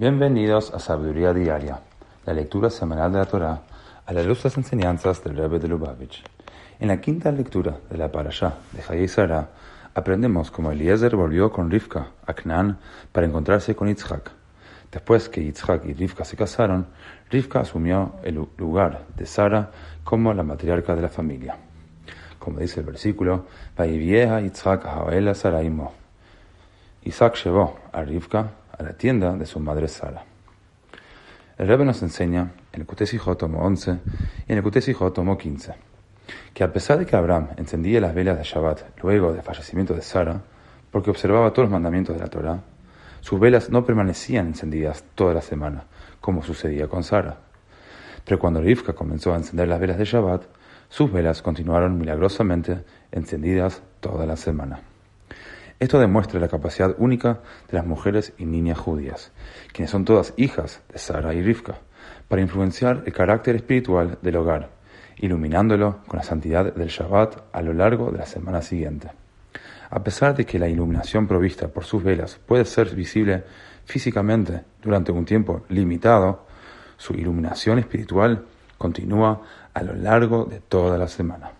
Bienvenidos a Sabiduría Diaria, la lectura semanal de la Torá a la luz enseñanzas del Rebbe de Lubavitch. En la quinta lectura de la Parashá de Hayei Sara, aprendemos cómo Eliezer volvió con Rivka a Canaán para encontrarse con Yitzhak. Después que Yitzhak y Rivka se casaron, Rivka asumió el lugar de Sara como la matriarca de la familia. Como dice el versículo, vieja Yitzhak a. Isaac llevó a Rivka a la tienda de su madre Sara. El Rebbe nos enseña en el Kutesijot tomo 11 y en el Kutesijot tomo 15 que a pesar de que Abraham encendía las velas de Shabbat luego del fallecimiento de Sara, porque observaba todos los mandamientos de la Torah, sus velas no permanecían encendidas toda la semana, como sucedía con Sara. Pero cuando Rivka comenzó a encender las velas de Shabbat, sus velas continuaron milagrosamente encendidas toda la semana. Esto demuestra la capacidad única de las mujeres y niñas judías, quienes son todas hijas de Sara y Rivka, para influenciar el carácter espiritual del hogar, iluminándolo con la santidad del Shabbat a lo largo de la semana siguiente. A pesar de que la iluminación provista por sus velas puede ser visible físicamente durante un tiempo limitado, su iluminación espiritual continúa a lo largo de toda la semana.